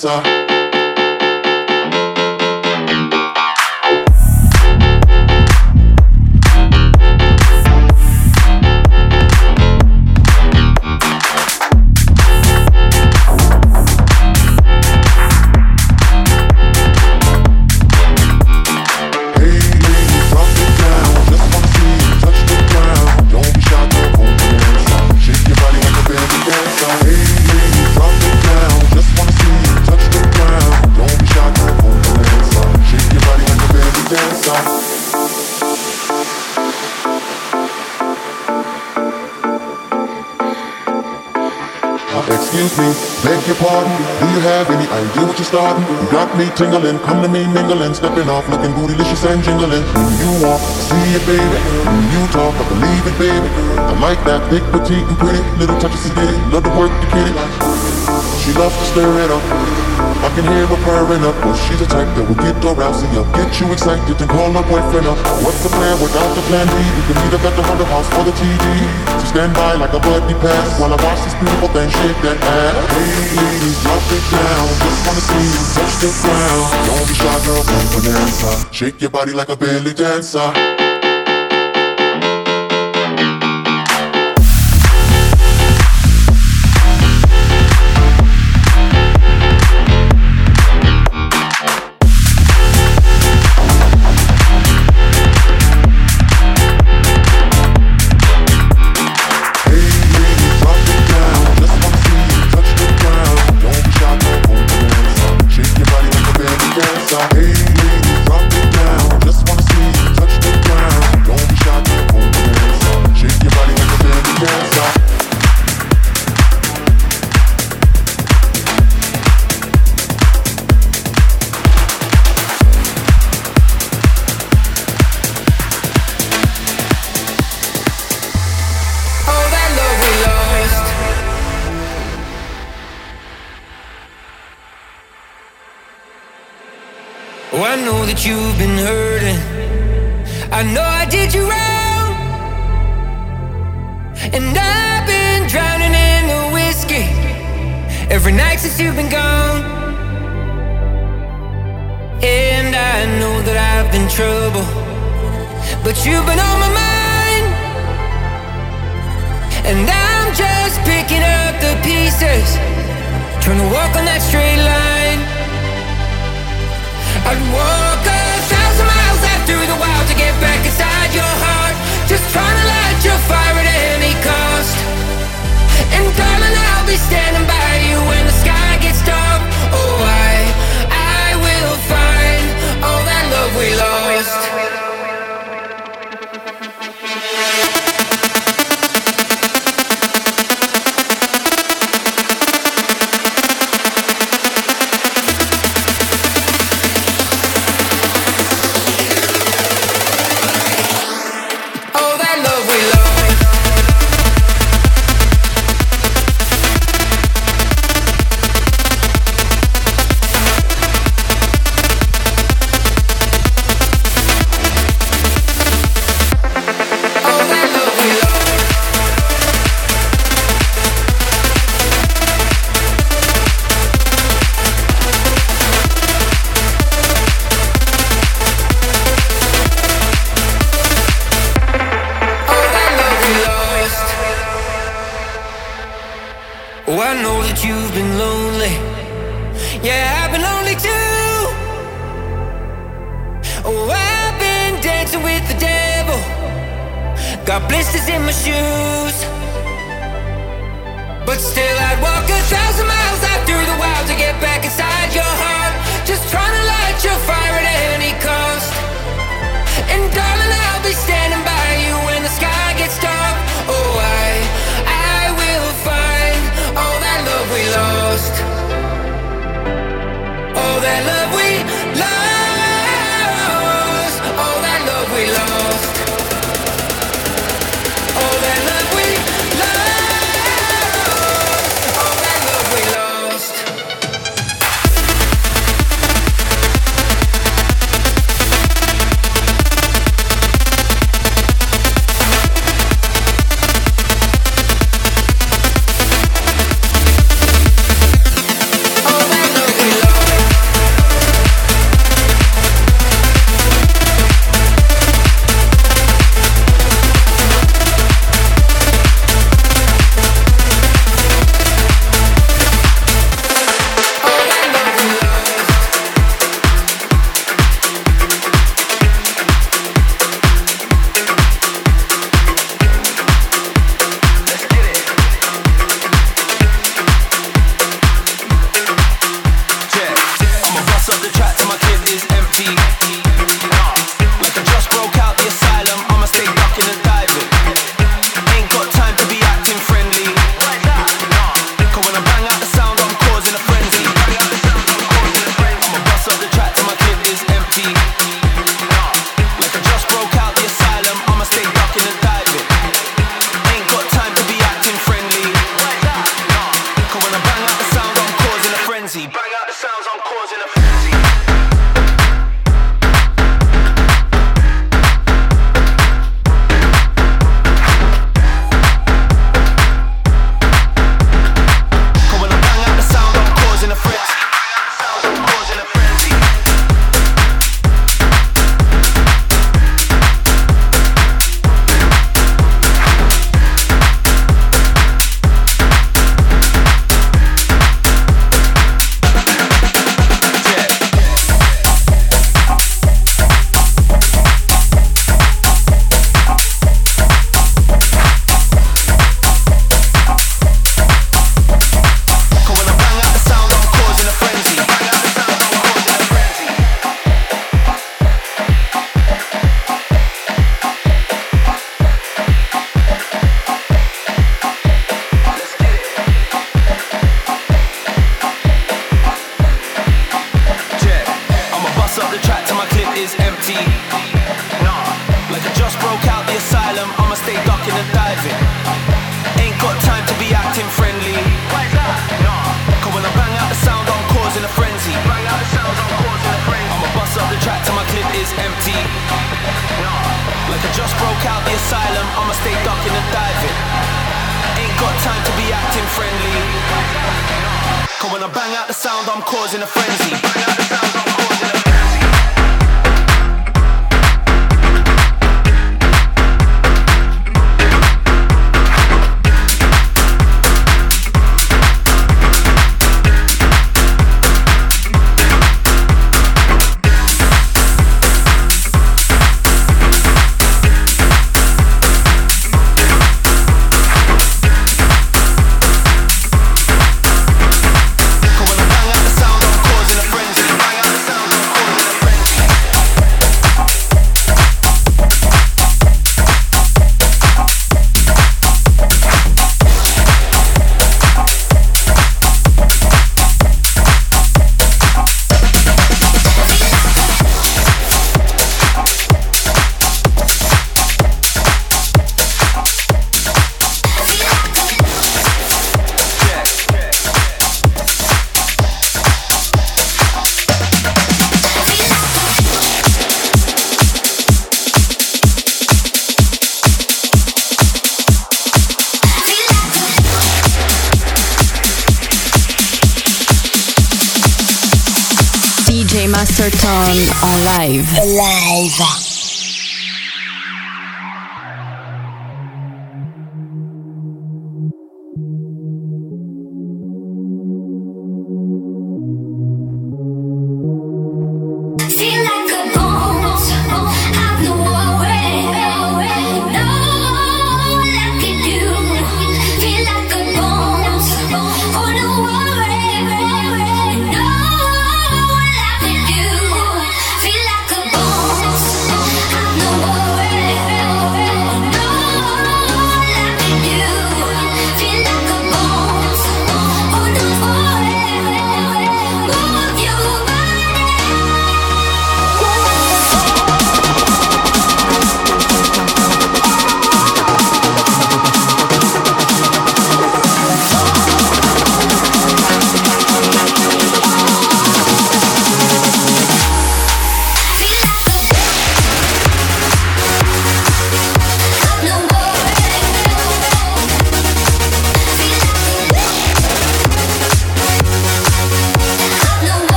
So. Your pardon. Do you have any idea what you're starting? You got me tingling, come to me mingling, stepping off, looking bootylicious and jingling. When you walk, see it, baby. When you talk, I believe it, baby. I like that thick, petite, and pretty. Little touches of ditty, love to work the kitty. She loves to stir it up. I can hear her purring up, but she's a type that will get arousing up, get you excited and call her boyfriend up. What's the plan without the plan B? We can meet up the Hunter House for the TV. So stand by like a buddy pass while I watch this beautiful thing shake that ass. Hey ladies, drop it down. Just wanna see you touch the ground. Don't be shy, girl, come go Bananza. Shake your body like a belly dancer.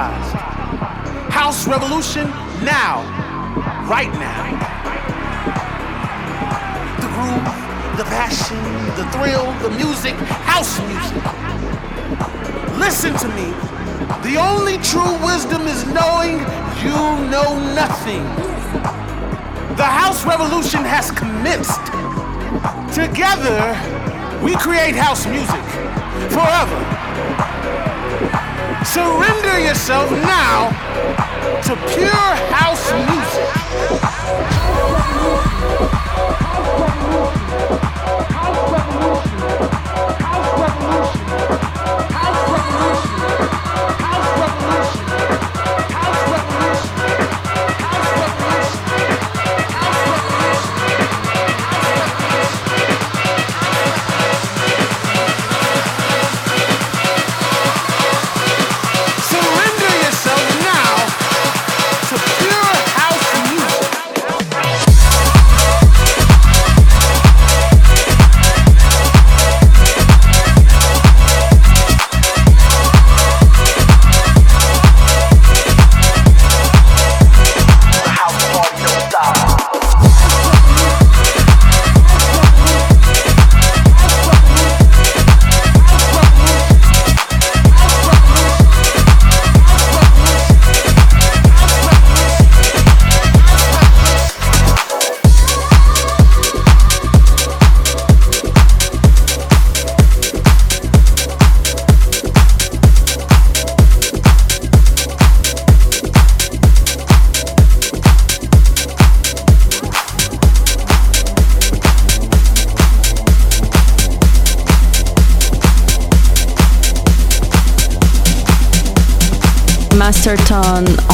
House revolution now, right now. The groove, the passion, the thrill, the music, house music. Listen to me. The only true wisdom is knowing you know nothing. The house revolution has commenced. Together, we create house music forever. Surrender yourself now to pure house music. Chesterton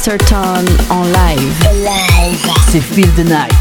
Masterton en live. Live. C'est Feel the Night.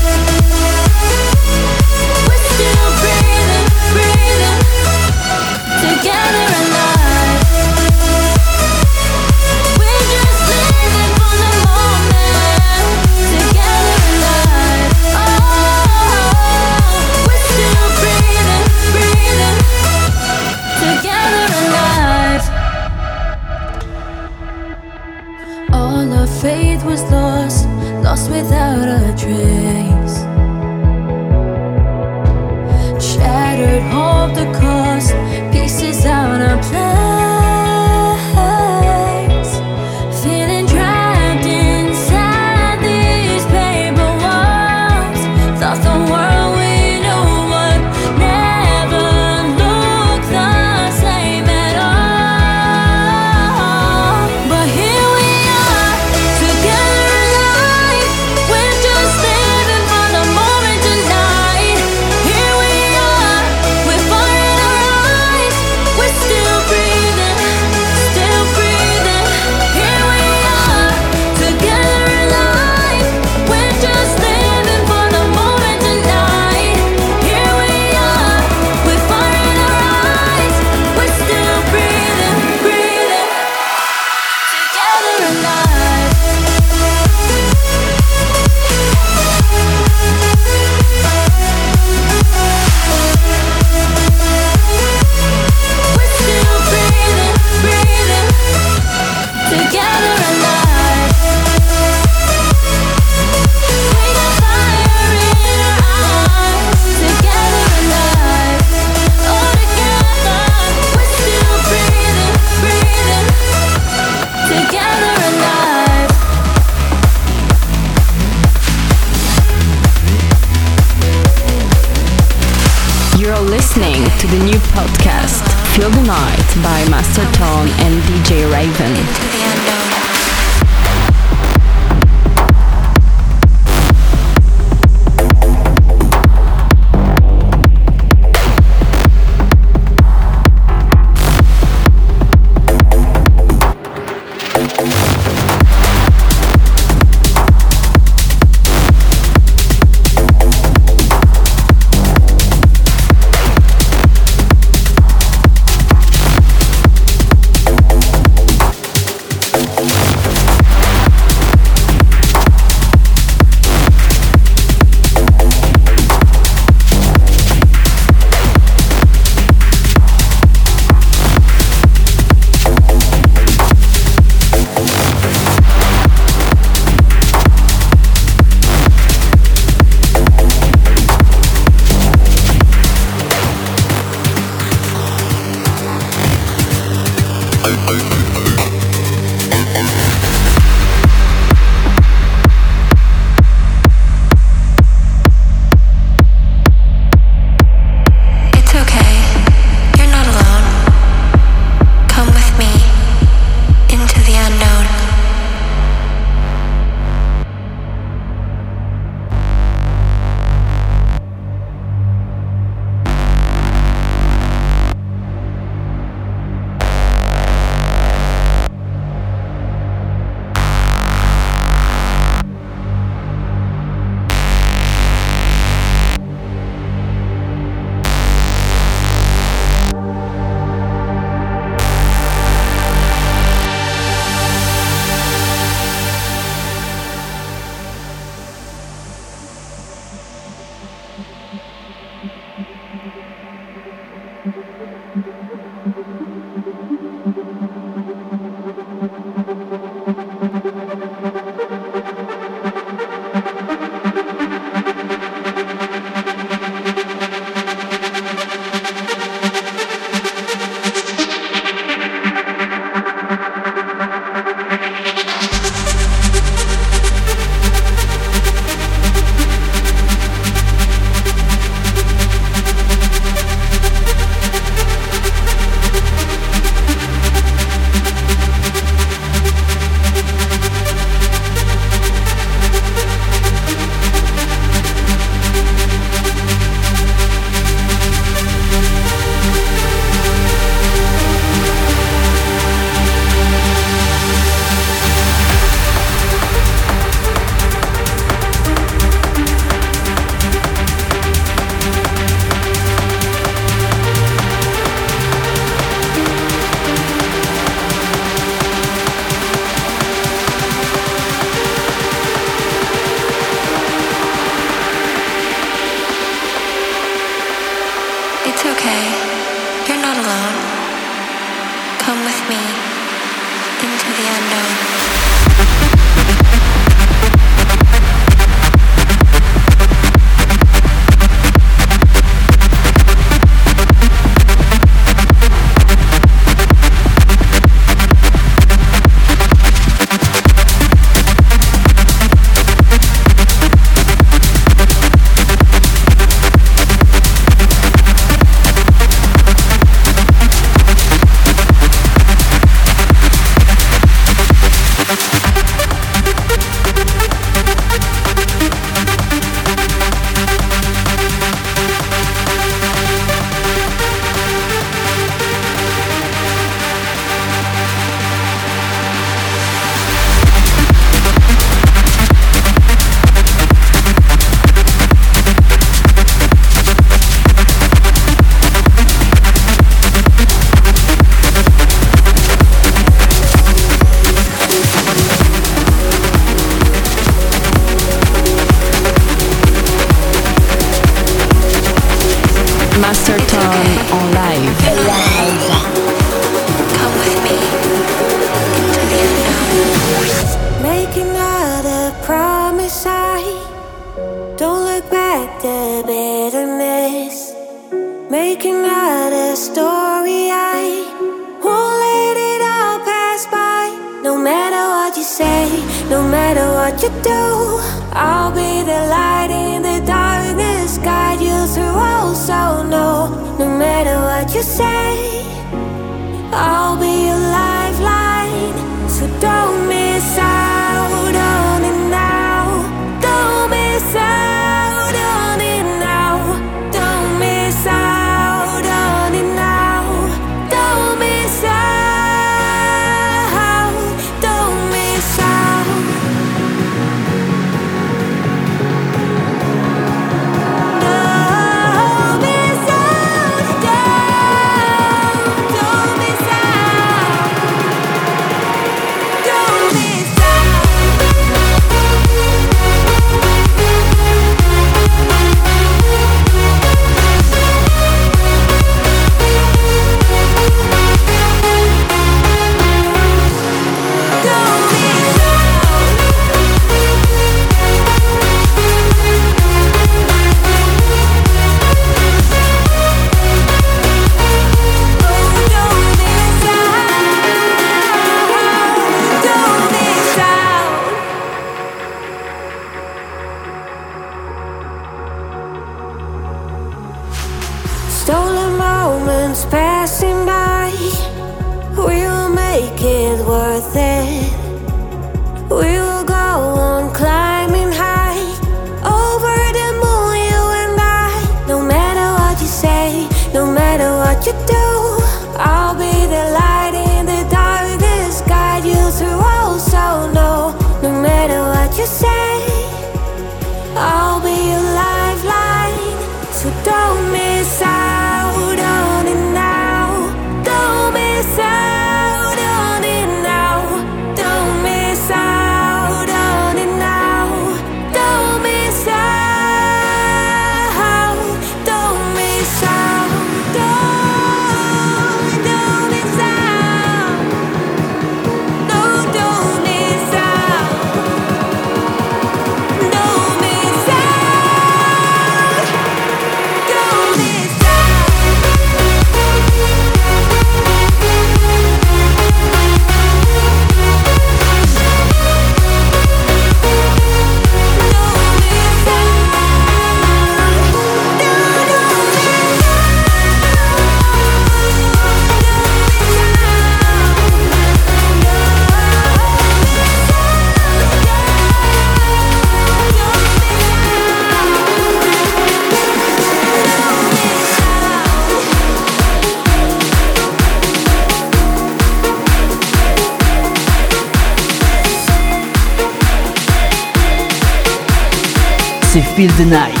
C'est Feel the Night.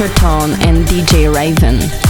Master Tone and DJ Raven.